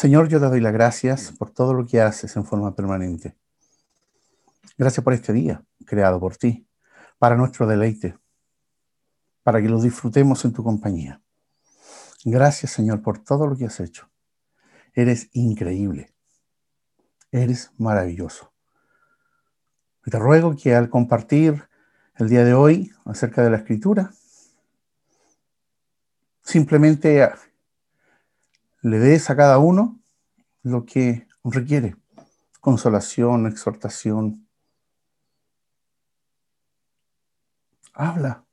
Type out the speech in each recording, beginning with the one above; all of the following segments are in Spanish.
Señor, yo te doy las gracias por todo lo que haces en forma permanente. Gracias por este día creado por ti, para nuestro deleite, para que lo disfrutemos en tu compañía. Gracias, Señor, por todo lo que has hecho. Eres increíble. Eres maravilloso. Te ruego que al compartir el día de hoy acerca de la escritura, simplemente le des a cada uno lo que requiere. Consolación, exhortación. Habla,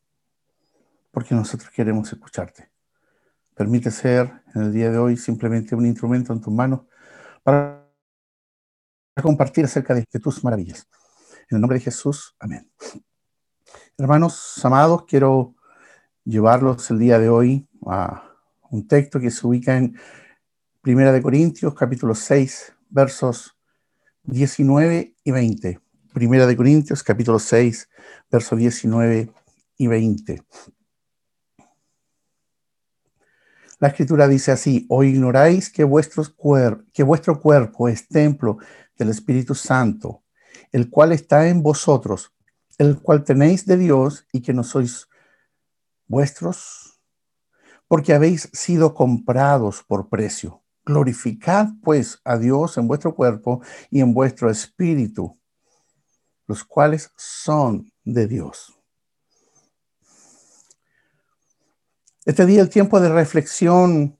porque nosotros queremos escucharte. Permite ser en el día de hoy simplemente un instrumento en tus manos para compartir acerca de, tus maravillas. En el nombre de Jesús, amén. Hermanos amados, quiero llevarlos el día de hoy a un texto que se ubica en Primera de Corintios, capítulo 6, versos 19 y 20. Primera de Corintios, capítulo 6, versos 19 y 20. La escritura dice así, o ignoráis que, que vuestro cuerpo es templo del Espíritu Santo, el cual está en vosotros, el cual tenéis de Dios y que no sois vuestros, porque habéis sido comprados por precio. Glorificad pues a Dios en vuestro cuerpo y en vuestro espíritu, los cuales son de Dios. Este día, el tiempo de reflexión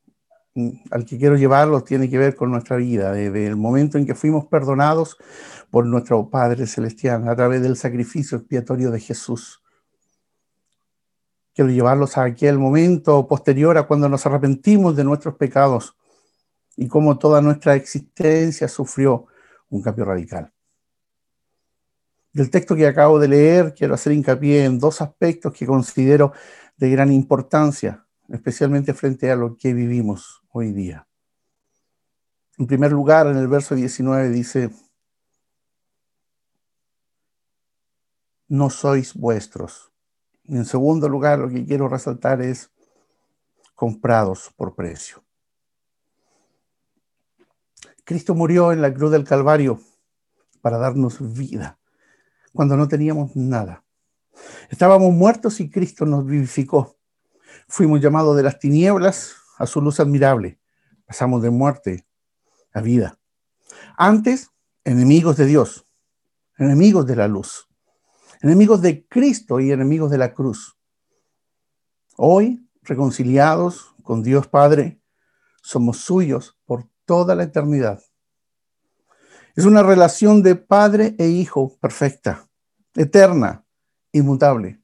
mm, al que quiero llevarlo tiene que ver con nuestra vida, desde el momento en que fuimos perdonados por nuestro Padre Celestial a través del sacrificio expiatorio de Jesús. Quiero llevarlos a aquel momento posterior a cuando nos arrepentimos de nuestros pecados y cómo toda nuestra existencia sufrió un cambio radical. Del texto que acabo de leer, quiero hacer hincapié en dos aspectos que considero de gran importancia, especialmente frente a lo que vivimos hoy día. En primer lugar, en el verso 19 dice, no sois vuestros. En segundo lugar, lo que quiero resaltar es comprados por precio. Cristo murió en la cruz del Calvario para darnos vida cuando no teníamos nada. Estábamos muertos y Cristo nos vivificó. Fuimos llamados de las tinieblas a su luz admirable. Pasamos de muerte a vida. Antes, enemigos de Dios, enemigos de la luz enemigos de Cristo y enemigos de la cruz. Hoy, reconciliados con Dios Padre, somos suyos toda la eternidad. Es una relación de padre e hijo perfecta, eterna, inmutable.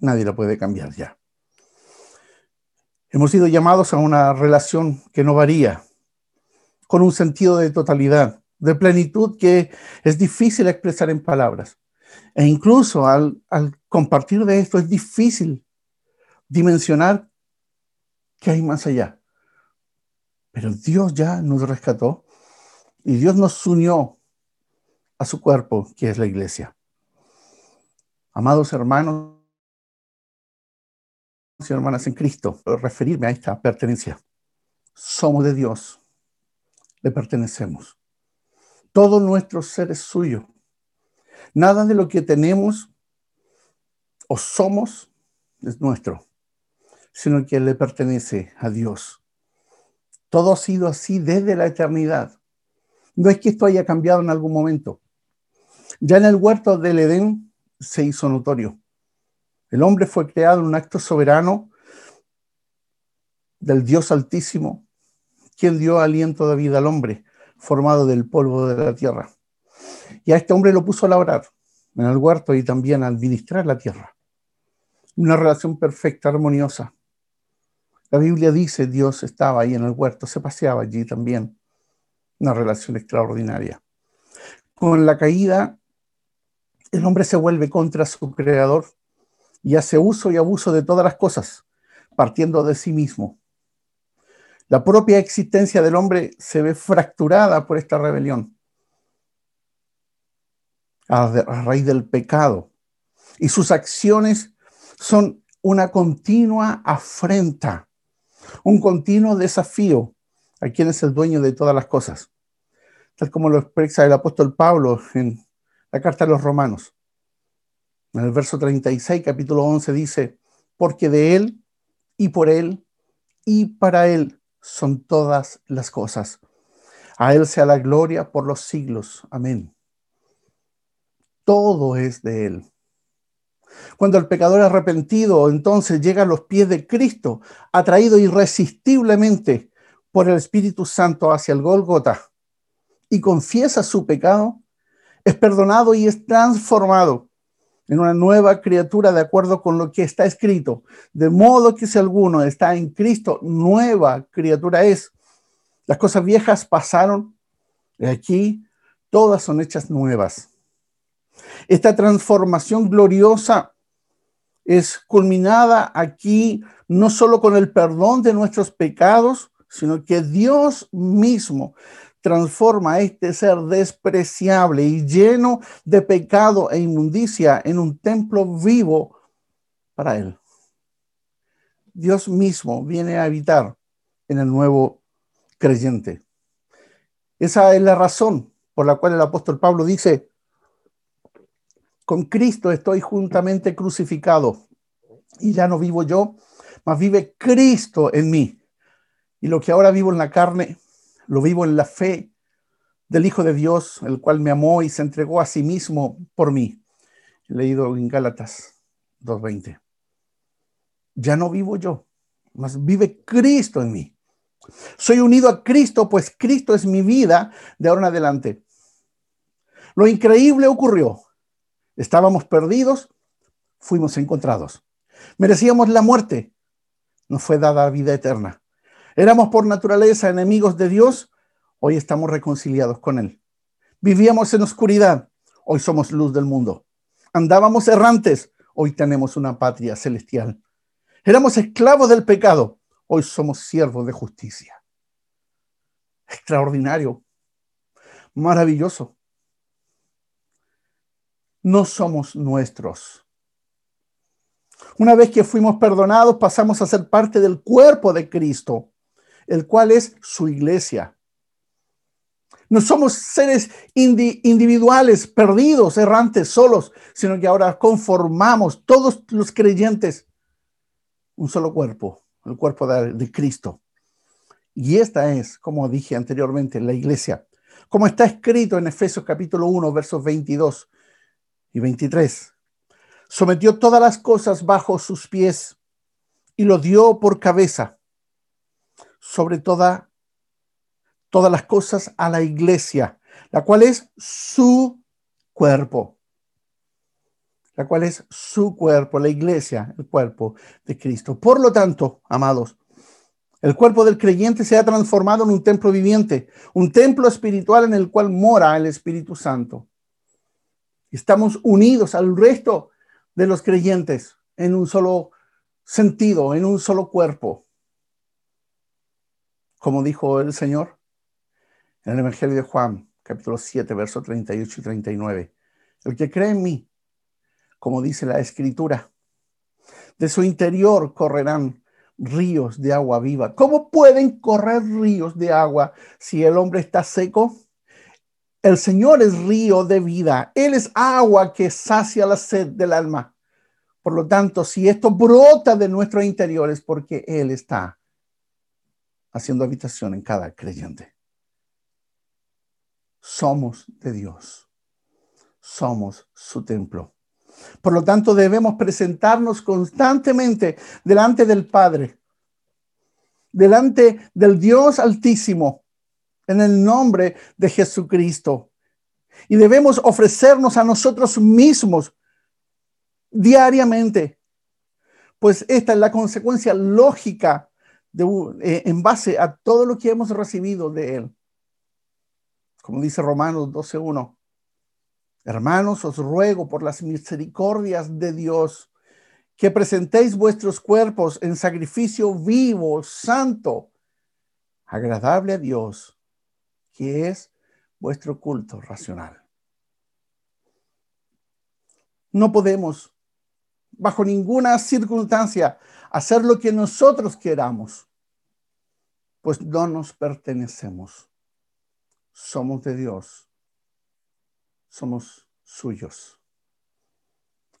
Nadie la puede cambiar ya. Hemos sido llamados a una relación que no varía, con un sentido de totalidad, de plenitud que es difícil expresar en palabras. E incluso al, compartir de esto es difícil dimensionar qué hay más allá. Pero Dios ya nos rescató y Dios nos unió a su cuerpo, que es la iglesia. Amados hermanos y hermanas en Cristo, referirme a esta pertenencia. Somos de Dios, le pertenecemos. Todo nuestro ser es suyo. Nada de lo que tenemos o somos es nuestro, sino que le pertenece a Dios. Todo ha sido así desde la eternidad. No es que esto haya cambiado en algún momento. Ya en el huerto del Edén se hizo notorio. El hombre fue creado en un acto soberano del Dios Altísimo, quien dio aliento de vida al hombre, formado del polvo de la tierra. Y a este hombre lo puso a labrar en el huerto y también a administrar la tierra. Una relación perfecta, armoniosa. La Biblia dice Dios estaba ahí en el huerto, se paseaba allí también. Una relación extraordinaria. Con la caída, el hombre se vuelve contra su creador y hace uso y abuso de todas las cosas, partiendo de sí mismo. La propia existencia del hombre se ve fracturada por esta rebelión a, raíz del pecado. Y sus acciones son una continua afrenta, un continuo desafío a quien es el dueño de todas las cosas, tal como lo expresa el apóstol Pablo en la carta a los romanos. En el verso 36, capítulo 11 dice, porque de Él y por Él y para Él son todas las cosas. A Él sea la gloria por los siglos. Amén. Todo es de Él. Cuando el pecador arrepentido entonces llega a los pies de Cristo, atraído irresistiblemente por el Espíritu Santo hacia el Golgota y confiesa su pecado, es perdonado y es transformado en una nueva criatura de acuerdo con lo que está escrito. De modo que si alguno está en Cristo, nueva criatura es. Las cosas viejas pasaron y aquí todas son hechas nuevas. Esta transformación gloriosa es culminada aquí no solo con el perdón de nuestros pecados, sino que Dios mismo transforma a este ser despreciable y lleno de pecado e inmundicia en un templo vivo para Él. Dios mismo viene a habitar en el nuevo creyente. Esa es la razón por la cual el apóstol Pablo dice, con Cristo estoy juntamente crucificado y ya no vivo yo, mas vive Cristo en mí. Y lo que ahora vivo en la carne, lo vivo en la fe del Hijo de Dios, el cual me amó y se entregó a sí mismo por mí. Leído en Gálatas 2.20. Ya no vivo yo, mas vive Cristo en mí. Soy unido a Cristo, pues Cristo es mi vida de ahora en adelante. Lo increíble ocurrió. Estábamos perdidos, fuimos encontrados. Merecíamos la muerte, nos fue dada vida eterna. Éramos por naturaleza enemigos de Dios, hoy estamos reconciliados con Él. Vivíamos en oscuridad, hoy somos luz del mundo. Andábamos errantes, hoy tenemos una patria celestial. Éramos esclavos del pecado, hoy somos siervos de justicia. Extraordinario, maravilloso no somos nuestros. Una vez que fuimos perdonados, pasamos a ser parte del cuerpo de Cristo, el cual es su iglesia. No somos seres individuales, perdidos, errantes, solos, sino que ahora conformamos todos los creyentes un solo cuerpo, el cuerpo de, de Cristo. Y esta es, como dije anteriormente, la iglesia. Como está escrito en Efesios capítulo 1, versos 22 y 23. Sometió todas las cosas bajo sus pies y lo dio por cabeza sobre toda, todas las cosas a la iglesia, la cual es su cuerpo. La cual es su cuerpo, la iglesia, el cuerpo de Cristo. Por lo tanto, amados, el cuerpo del creyente se ha transformado en un templo viviente, un templo espiritual en el cual mora el Espíritu Santo. Estamos unidos al resto de los creyentes en un solo sentido, en un solo cuerpo. Como dijo el Señor en el Evangelio de Juan, capítulo 7, versos 38 y 39. El que cree en mí, como dice la Escritura, de su interior correrán ríos de agua viva. ¿Cómo pueden correr ríos de agua si el hombre está seco? El Señor es río de vida. Él es agua que sacia la sed del alma. Por lo tanto, si esto brota de nuestro interior es porque Él está haciendo habitación en cada creyente. Somos de Dios. Somos su templo. Por lo tanto, debemos presentarnos constantemente delante del Padre, delante del Dios Altísimo, en el nombre de Jesucristo. Y debemos ofrecernos a nosotros mismos diariamente, pues esta es la consecuencia lógica de, eh, en base a todo lo que hemos recibido de Él. Como dice Romanos 12.1, hermanos, os ruego por las misericordias de Dios que presentéis vuestros cuerpos en sacrificio vivo, santo, agradable a Dios que es vuestro culto racional. No podemos, bajo ninguna circunstancia, hacer lo que nosotros queramos, pues no nos pertenecemos. Somos de Dios. Somos suyos.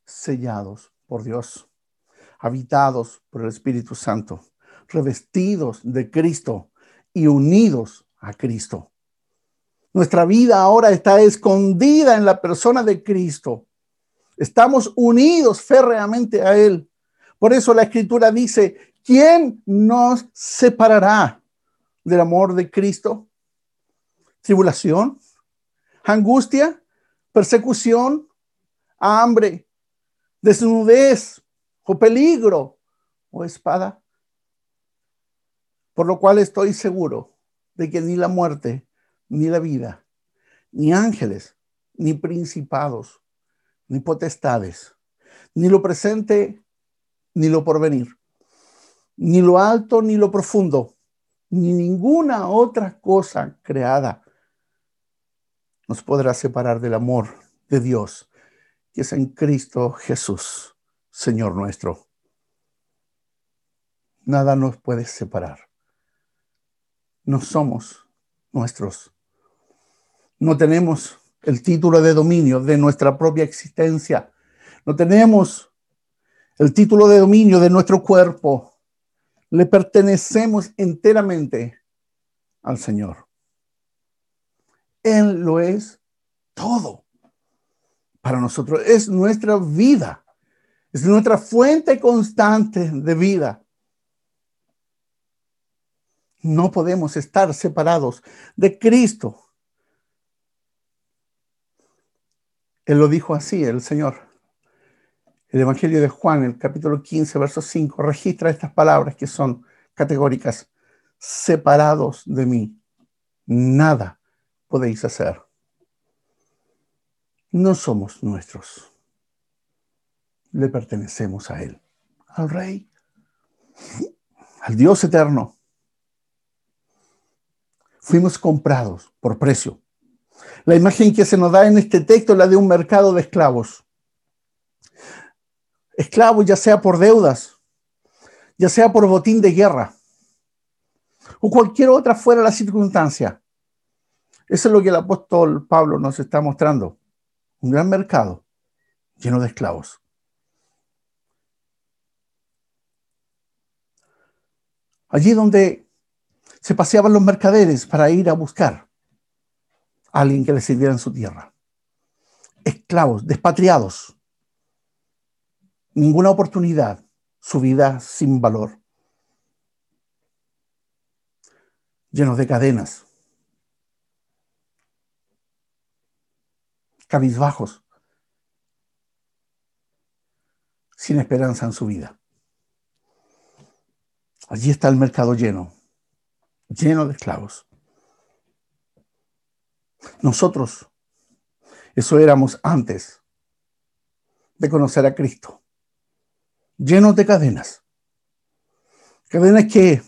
Sellados por Dios. Habitados por el Espíritu Santo. Revestidos de Cristo y unidos a Cristo. Nuestra vida ahora está escondida en la persona de Cristo. Estamos unidos férreamente a Él. Por eso la escritura dice, ¿quién nos separará del amor de Cristo? Tribulación, angustia, persecución, hambre, desnudez o peligro o espada. Por lo cual estoy seguro de que ni la muerte, ni la vida, ni ángeles, ni principados, ni potestades, ni lo presente, ni lo porvenir, ni lo alto, ni lo profundo, ni ninguna otra cosa creada nos podrá separar del amor de Dios que es en Cristo Jesús, Señor nuestro. Nada nos puede separar. No somos nuestros. No tenemos el título de dominio de nuestra propia existencia. No tenemos el título de dominio de nuestro cuerpo. Le pertenecemos enteramente al Señor. Él lo es todo para nosotros. Es nuestra vida. Es nuestra fuente constante de vida. No podemos estar separados de Cristo Él lo dijo así, el Señor. El Evangelio de Juan, el capítulo 15, verso 5, registra estas palabras que son categóricas. Separados de mí, nada podéis hacer. No somos nuestros. Le pertenecemos a Él, al Rey, al Dios eterno. Fuimos comprados por precio la imagen que se nos da en este texto es la de un mercado de esclavos. Esclavos ya sea por deudas, ya sea por botín de guerra o cualquier otra fuera la circunstancia. Eso es lo que el apóstol Pablo nos está mostrando. Un gran mercado lleno de esclavos. Allí donde se paseaban los mercaderes para ir a buscar alguien que le sirviera en su tierra. Esclavos, despatriados. Ninguna oportunidad, su vida sin valor. Llenos de cadenas. Cabizbajos. Sin esperanza en su vida. Allí está el mercado lleno, lleno de esclavos. Nosotros, eso éramos antes de conocer a Cristo, llenos de cadenas, cadenas que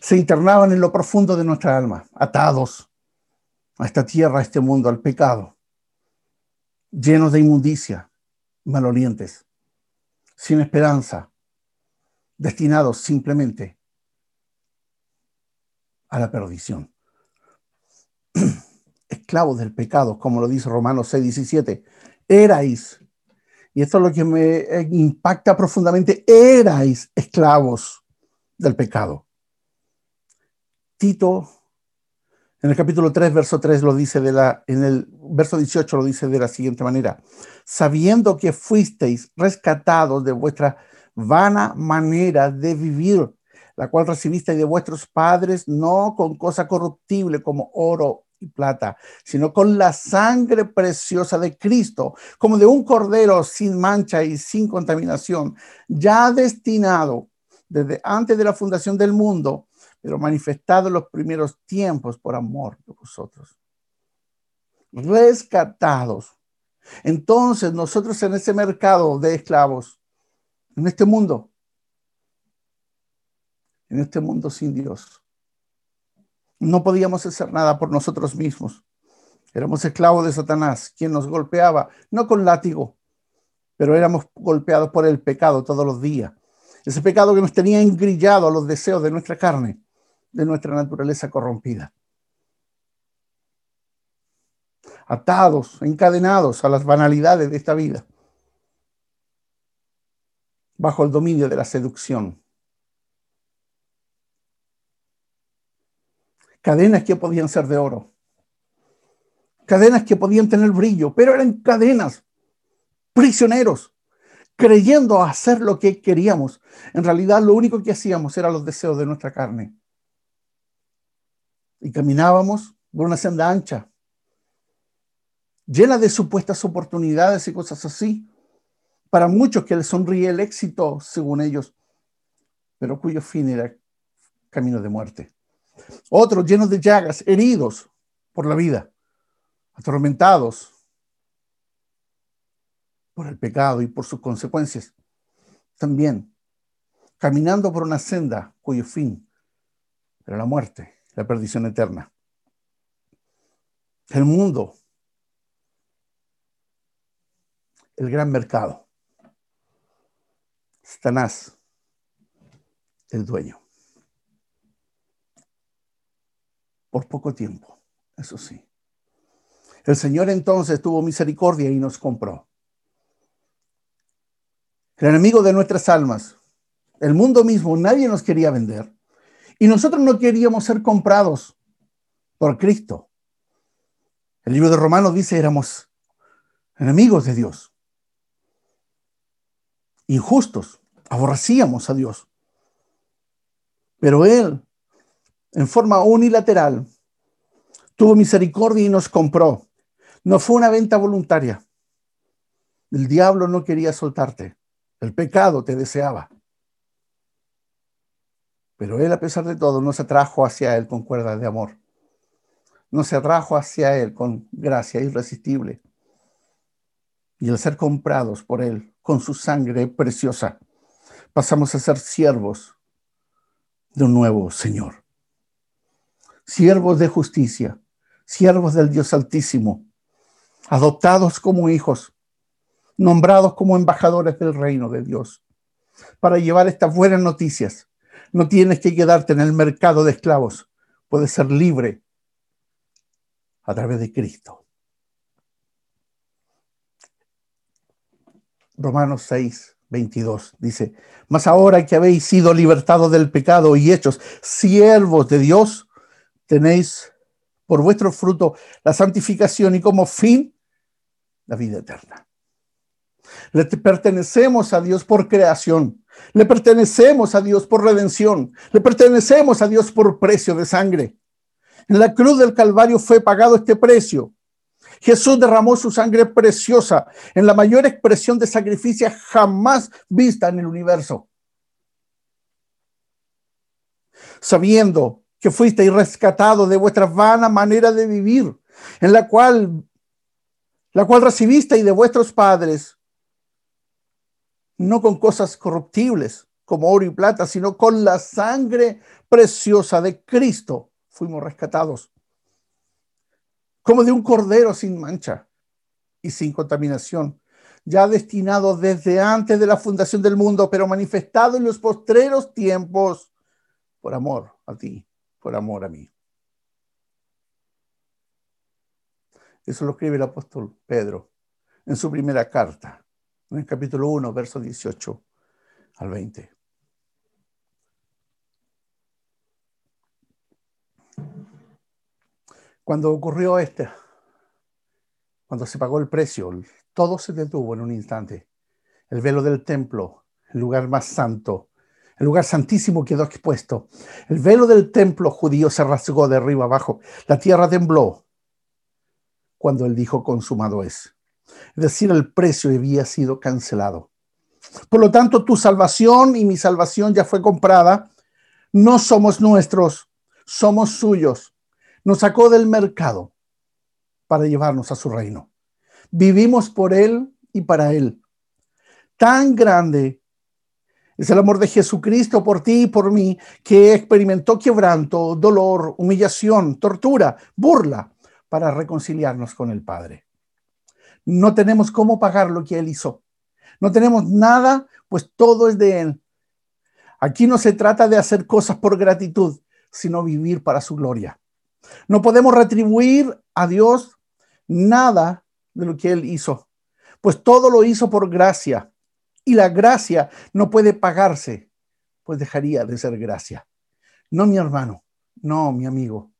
se internaban en lo profundo de nuestra alma, atados a esta tierra, a este mundo, al pecado, llenos de inmundicia, malolientes, sin esperanza, destinados simplemente a la perdición. esclavos del pecado, como lo dice Romanos 6, 17. Erais, y esto es lo que me eh, impacta profundamente, erais esclavos del pecado. Tito, en el capítulo 3, verso 3, lo dice de la, en el verso 18 lo dice de la siguiente manera, sabiendo que fuisteis rescatados de vuestra vana manera de vivir, la cual recibisteis de vuestros padres, no con cosa corruptible como oro y plata, sino con la sangre preciosa de Cristo, como de un cordero sin mancha y sin contaminación, ya destinado desde antes de la fundación del mundo, pero manifestado en los primeros tiempos por amor de vosotros. Rescatados. Entonces nosotros en ese mercado de esclavos, en este mundo, en este mundo sin Dios, no podíamos hacer nada por nosotros mismos. Éramos esclavos de Satanás, quien nos golpeaba, no con látigo, pero éramos golpeados por el pecado todos los días. Ese pecado que nos tenía engrillado a los deseos de nuestra carne, de nuestra naturaleza corrompida. Atados, encadenados a las banalidades de esta vida, bajo el dominio de la seducción. Cadenas que podían ser de oro, cadenas que podían tener brillo, pero eran cadenas, prisioneros, creyendo hacer lo que queríamos. En realidad lo único que hacíamos era los deseos de nuestra carne. Y caminábamos por una senda ancha, llena de supuestas oportunidades y cosas así. Para muchos que les sonríe el éxito, según ellos, pero cuyo fin era camino de muerte. Otros llenos de llagas, heridos por la vida, atormentados por el pecado y por sus consecuencias. También caminando por una senda cuyo fin era la muerte, la perdición eterna. El mundo, el gran mercado, Satanás, el dueño. Por poco tiempo, eso sí. El Señor entonces tuvo misericordia y nos compró el enemigo de nuestras almas, el mundo mismo, nadie nos quería vender. Y nosotros no queríamos ser comprados por Cristo. El libro de Romanos dice, éramos enemigos de Dios, injustos, aborrecíamos a Dios. Pero Él, en forma unilateral, tuvo misericordia y nos compró. No fue una venta voluntaria. El diablo no quería soltarte. El pecado te deseaba. Pero Él, a pesar de todo, no se atrajo hacia Él con cuerdas de amor. No se atrajo hacia Él con gracia irresistible. Y al ser comprados por Él con su sangre preciosa, pasamos a ser siervos de un nuevo Señor. Siervos de justicia, siervos del Dios Altísimo, adoptados como hijos, nombrados como embajadores del reino de Dios, para llevar estas buenas noticias. No tienes que quedarte en el mercado de esclavos, puedes ser libre a través de Cristo. Romanos 6, 22 dice, mas ahora que habéis sido libertados del pecado y hechos siervos de Dios, tenéis por vuestro fruto la santificación y como fin la vida eterna. Le pertenecemos a Dios por creación. Le pertenecemos a Dios por redención. Le pertenecemos a Dios por precio de sangre. En la cruz del Calvario fue pagado este precio. Jesús derramó su sangre preciosa en la mayor expresión de sacrificio jamás vista en el universo. Sabiendo que fuisteis rescatado de vuestra vana manera de vivir, en la cual la cual recibisteis de vuestros padres, no con cosas corruptibles como oro y plata, sino con la sangre preciosa de Cristo fuimos rescatados. Como de un cordero sin mancha y sin contaminación, ya destinado desde antes de la fundación del mundo, pero manifestado en los postreros tiempos por amor a ti, por amor a mí. Eso lo escribe el apóstol Pedro en su primera carta en capítulo 1, verso 18 al 20. Cuando ocurrió este, cuando se pagó el precio, todo se detuvo en un instante. El velo del templo, el lugar más santo, el lugar santísimo quedó expuesto. El velo del templo judío se rasgó de arriba abajo. La tierra tembló cuando él dijo consumado es. Es decir, el precio había sido cancelado. Por lo tanto, tu salvación y mi salvación ya fue comprada. No somos nuestros, somos suyos. Nos sacó del mercado para llevarnos a su reino. Vivimos por Él y para Él. Tan grande es el amor de Jesucristo por ti y por mí, que experimentó quebranto, dolor, humillación, tortura, burla, para reconciliarnos con el Padre no tenemos cómo pagar lo que Él hizo. No tenemos nada, pues todo es de Él. Aquí no se trata de hacer cosas por gratitud, sino vivir para su gloria. No podemos retribuir a Dios nada de lo que Él hizo, pues todo lo hizo por gracia. Y la gracia no puede pagarse, pues dejaría de ser gracia. No mi hermano, no mi amigo.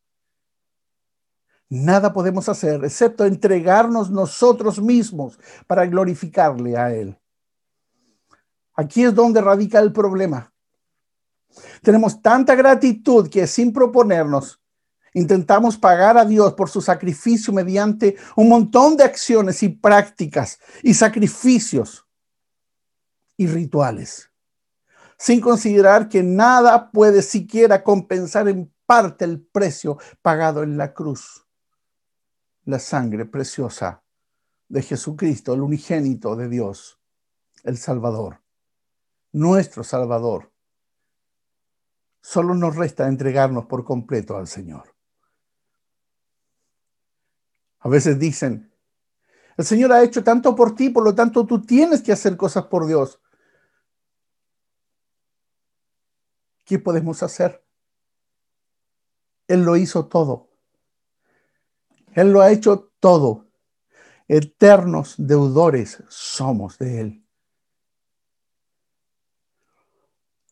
Nada podemos hacer excepto entregarnos nosotros mismos para glorificarle a Él. Aquí es donde radica el problema. Tenemos tanta gratitud que sin proponernos intentamos pagar a Dios por su sacrificio mediante un montón de acciones y prácticas y sacrificios y rituales, sin considerar que nada puede siquiera compensar en parte el precio pagado en la cruz, la sangre preciosa de Jesucristo, el unigénito de Dios, el Salvador, nuestro Salvador. Solo nos resta entregarnos por completo al Señor. A veces dicen, el Señor ha hecho tanto por ti, por lo tanto tú tienes que hacer cosas por Dios. ¿Qué podemos hacer? Él lo hizo todo. Él lo ha hecho todo. Eternos deudores somos de Él.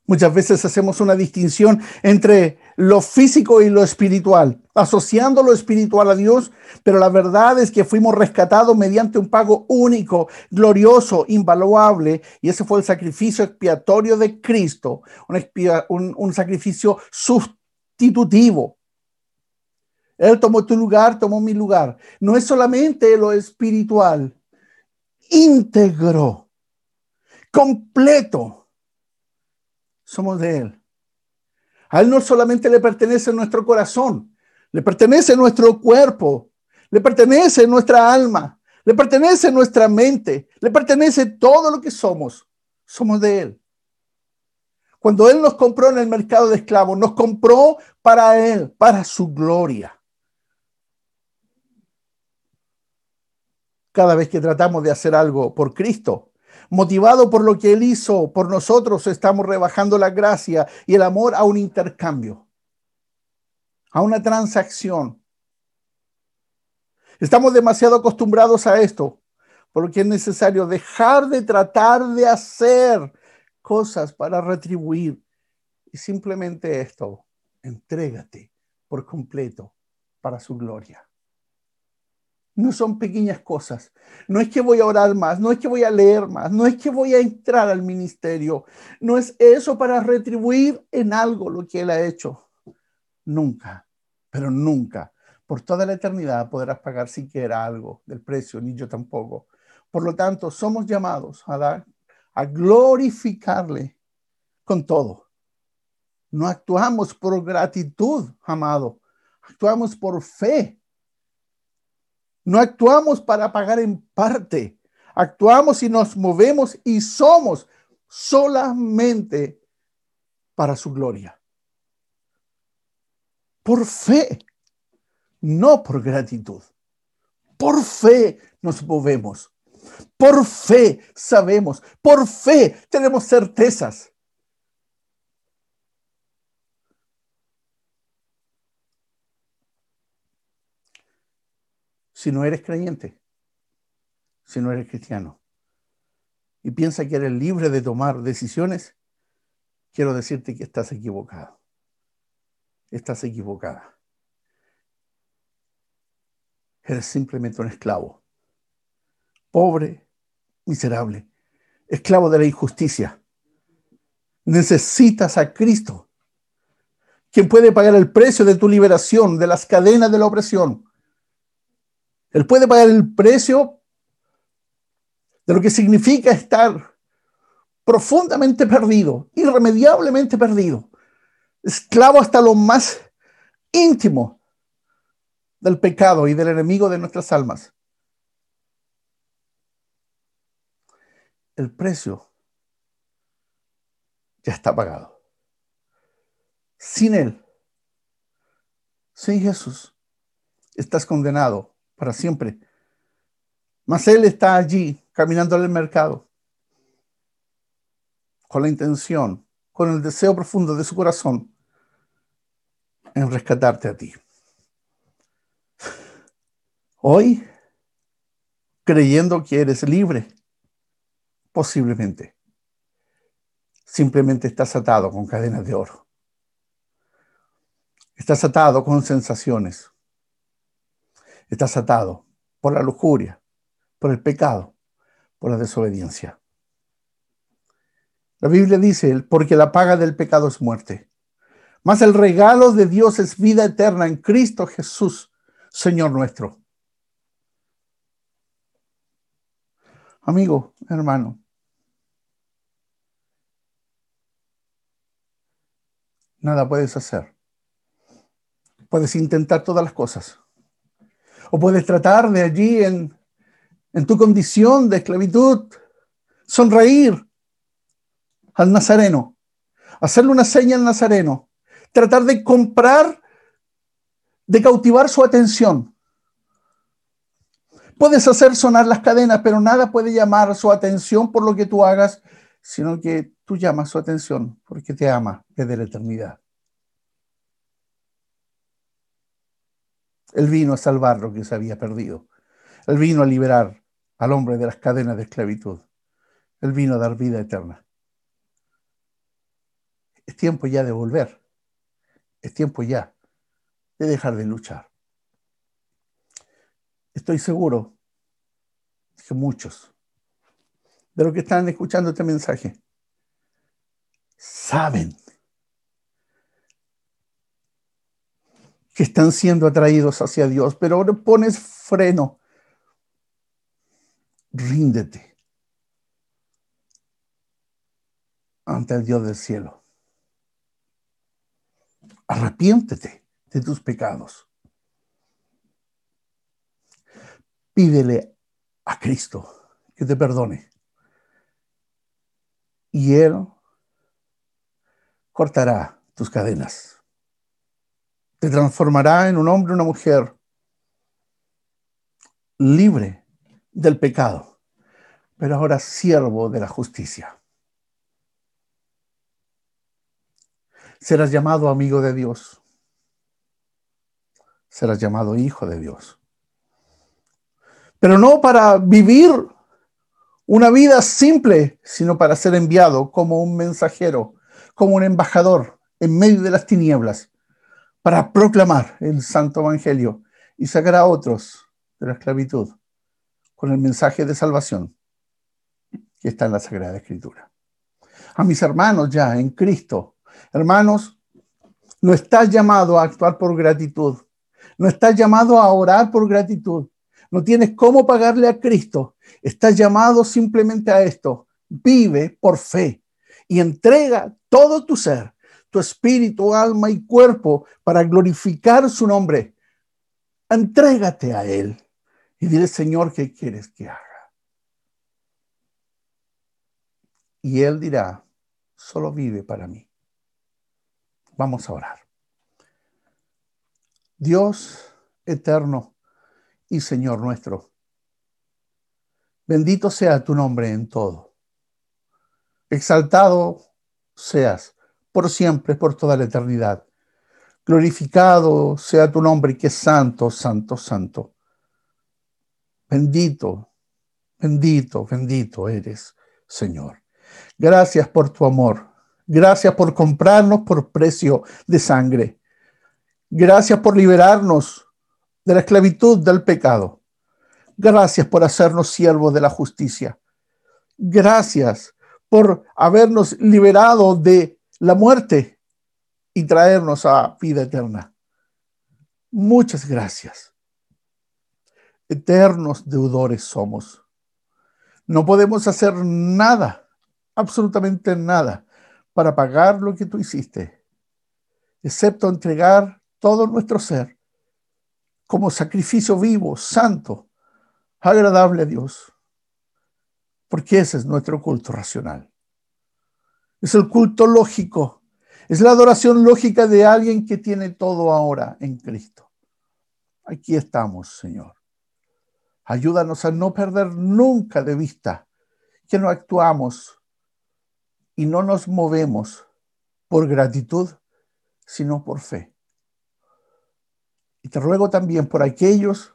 Muchas veces hacemos una distinción entre lo físico y lo espiritual, asociando lo espiritual a Dios, pero la verdad es que fuimos rescatados mediante un pago único, glorioso, invaluable, y ese fue el sacrificio expiatorio de Cristo, un, un sacrificio sustitutivo. Él tomó tu lugar, tomó mi lugar. No es solamente lo espiritual, íntegro, completo somos de Él. A Él no solamente le pertenece nuestro corazón, le pertenece nuestro cuerpo, le pertenece nuestra alma, le pertenece nuestra mente, le pertenece todo lo que somos. Somos de Él. Cuando Él nos compró en el mercado de esclavos, nos compró para Él, para su gloria. Cada vez que tratamos de hacer algo por Cristo, motivado por lo que Él hizo por nosotros, estamos rebajando la gracia y el amor a un intercambio, a una transacción. Estamos demasiado acostumbrados a esto, porque es necesario dejar de tratar de hacer cosas para retribuir. Y simplemente esto, entrégate por completo para su gloria. No son pequeñas cosas. No es que voy a orar más, no es que voy a leer más, no es que voy a entrar al ministerio. No es eso para retribuir en algo lo que Él ha hecho. Nunca, pero nunca. Por toda la eternidad podrás pagar siquiera algo del precio, ni yo tampoco. Por lo tanto, somos llamados a dar, a glorificarle con todo. No actuamos por gratitud, amado. Actuamos por fe no actuamos para pagar en parte. Actuamos y nos movemos y somos solamente para su gloria. Por fe, no por gratitud. Por fe nos movemos. Por fe sabemos. Por fe tenemos certezas. Si no eres creyente, si no eres cristiano, y piensa que eres libre de tomar decisiones, quiero decirte que estás equivocado. Estás equivocada. Eres simplemente un esclavo. Pobre, miserable, esclavo de la injusticia. Necesitas a Cristo, quien puede pagar el precio de tu liberación de las cadenas de la opresión él puede pagar el precio de lo que significa estar profundamente perdido, irremediablemente perdido, esclavo hasta lo más íntimo del pecado y del enemigo de nuestras almas. El precio ya está pagado. Sin Él, sin Jesús, estás condenado para siempre. Mas él está allí caminando el mercado con la intención, con el deseo profundo de su corazón en rescatarte a ti. Hoy, creyendo que eres libre, posiblemente, simplemente estás atado con cadenas de oro. Estás atado con sensaciones. Estás atado por la lujuria, por el pecado, por la desobediencia. La Biblia dice, porque la paga del pecado es muerte. Mas el regalo de Dios es vida eterna en Cristo Jesús, Señor nuestro. Amigo, hermano, nada puedes hacer. Puedes intentar todas las cosas. O puedes tratar de allí en, en tu condición de esclavitud, sonreír al nazareno, hacerle una seña al nazareno, tratar de comprar, de cautivar su atención. Puedes hacer sonar las cadenas, pero nada puede llamar su atención por lo que tú hagas, sino que tú llamas su atención porque te ama desde la eternidad. Él vino a salvar lo que se había perdido. Él vino a liberar al hombre de las cadenas de esclavitud. Él vino a dar vida eterna. Es tiempo ya de volver. Es tiempo ya de dejar de luchar. Estoy seguro que muchos de los que están escuchando este mensaje saben que están siendo atraídos hacia Dios, pero ahora pones freno. Ríndete ante el Dios del cielo. Arrepiéntete de tus pecados. Pídele a Cristo que te perdone. Y Él cortará tus cadenas. Transformará en un hombre una mujer libre del pecado, pero ahora siervo de la justicia. Serás llamado amigo de Dios. Serás llamado hijo de Dios pero no para vivir una vida simple, sino para ser enviado como un mensajero, como un embajador en medio de las tinieblas, para proclamar el santo evangelio y sacar a otros de la esclavitud con el mensaje de salvación que está en la Sagrada Escritura. A mis hermanos ya en Cristo, hermanos, no estás llamado a actuar por gratitud, no estás llamado a orar por gratitud, no tienes cómo pagarle a Cristo. Estás llamado simplemente a esto. Vive por fe y entrega todo tu ser, tu espíritu, alma y cuerpo para glorificar su nombre. Entrégate a Él y dile, Señor, ¿qué quieres que haga? Y Él dirá, solo vive para mí. Vamos a orar. Dios eterno, y Señor nuestro. Bendito sea tu nombre en todo. Exaltado seas por siempre, por toda la eternidad. Glorificado sea tu nombre, que es santo, santo, santo. Bendito, bendito, bendito eres, Señor. Gracias por tu amor. Gracias por comprarnos por precio de sangre. Gracias por liberarnos de la esclavitud del pecado. Gracias por hacernos siervos de la justicia. Gracias por habernos liberado de la muerte y traernos a vida eterna. Muchas gracias. Eternos deudores somos. No podemos hacer nada, absolutamente nada, para pagar lo que tú hiciste, excepto entregar todo nuestro ser como sacrificio vivo, santo, agradable a Dios. Porque ese es nuestro culto racional. Es el culto lógico. Es la adoración lógica de alguien que tiene todo ahora en Cristo. Aquí estamos, Señor. Ayúdanos a no perder nunca de vista que no actuamos y no nos movemos por gratitud, sino por fe Y te ruego también por aquellos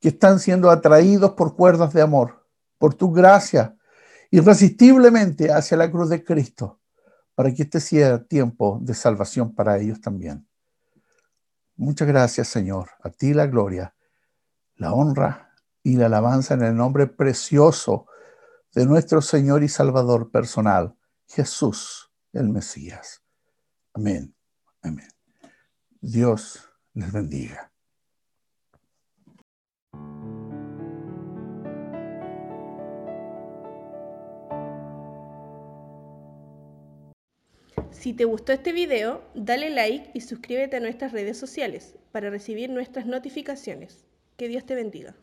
que están siendo atraídos por cuerdas de amor, por tu gracia, irresistiblemente hacia la cruz de Cristo, para que este sea tiempo de salvación para ellos también. Muchas gracias, Señor. A ti la gloria, la honra y la alabanza en el nombre precioso de nuestro Señor y Salvador personal, Jesús, el Mesías. Amén. Amén. Dios les bendiga. Si te gustó este video, dale like y suscríbete a nuestras redes sociales para recibir nuestras notificaciones. Que Dios te bendiga.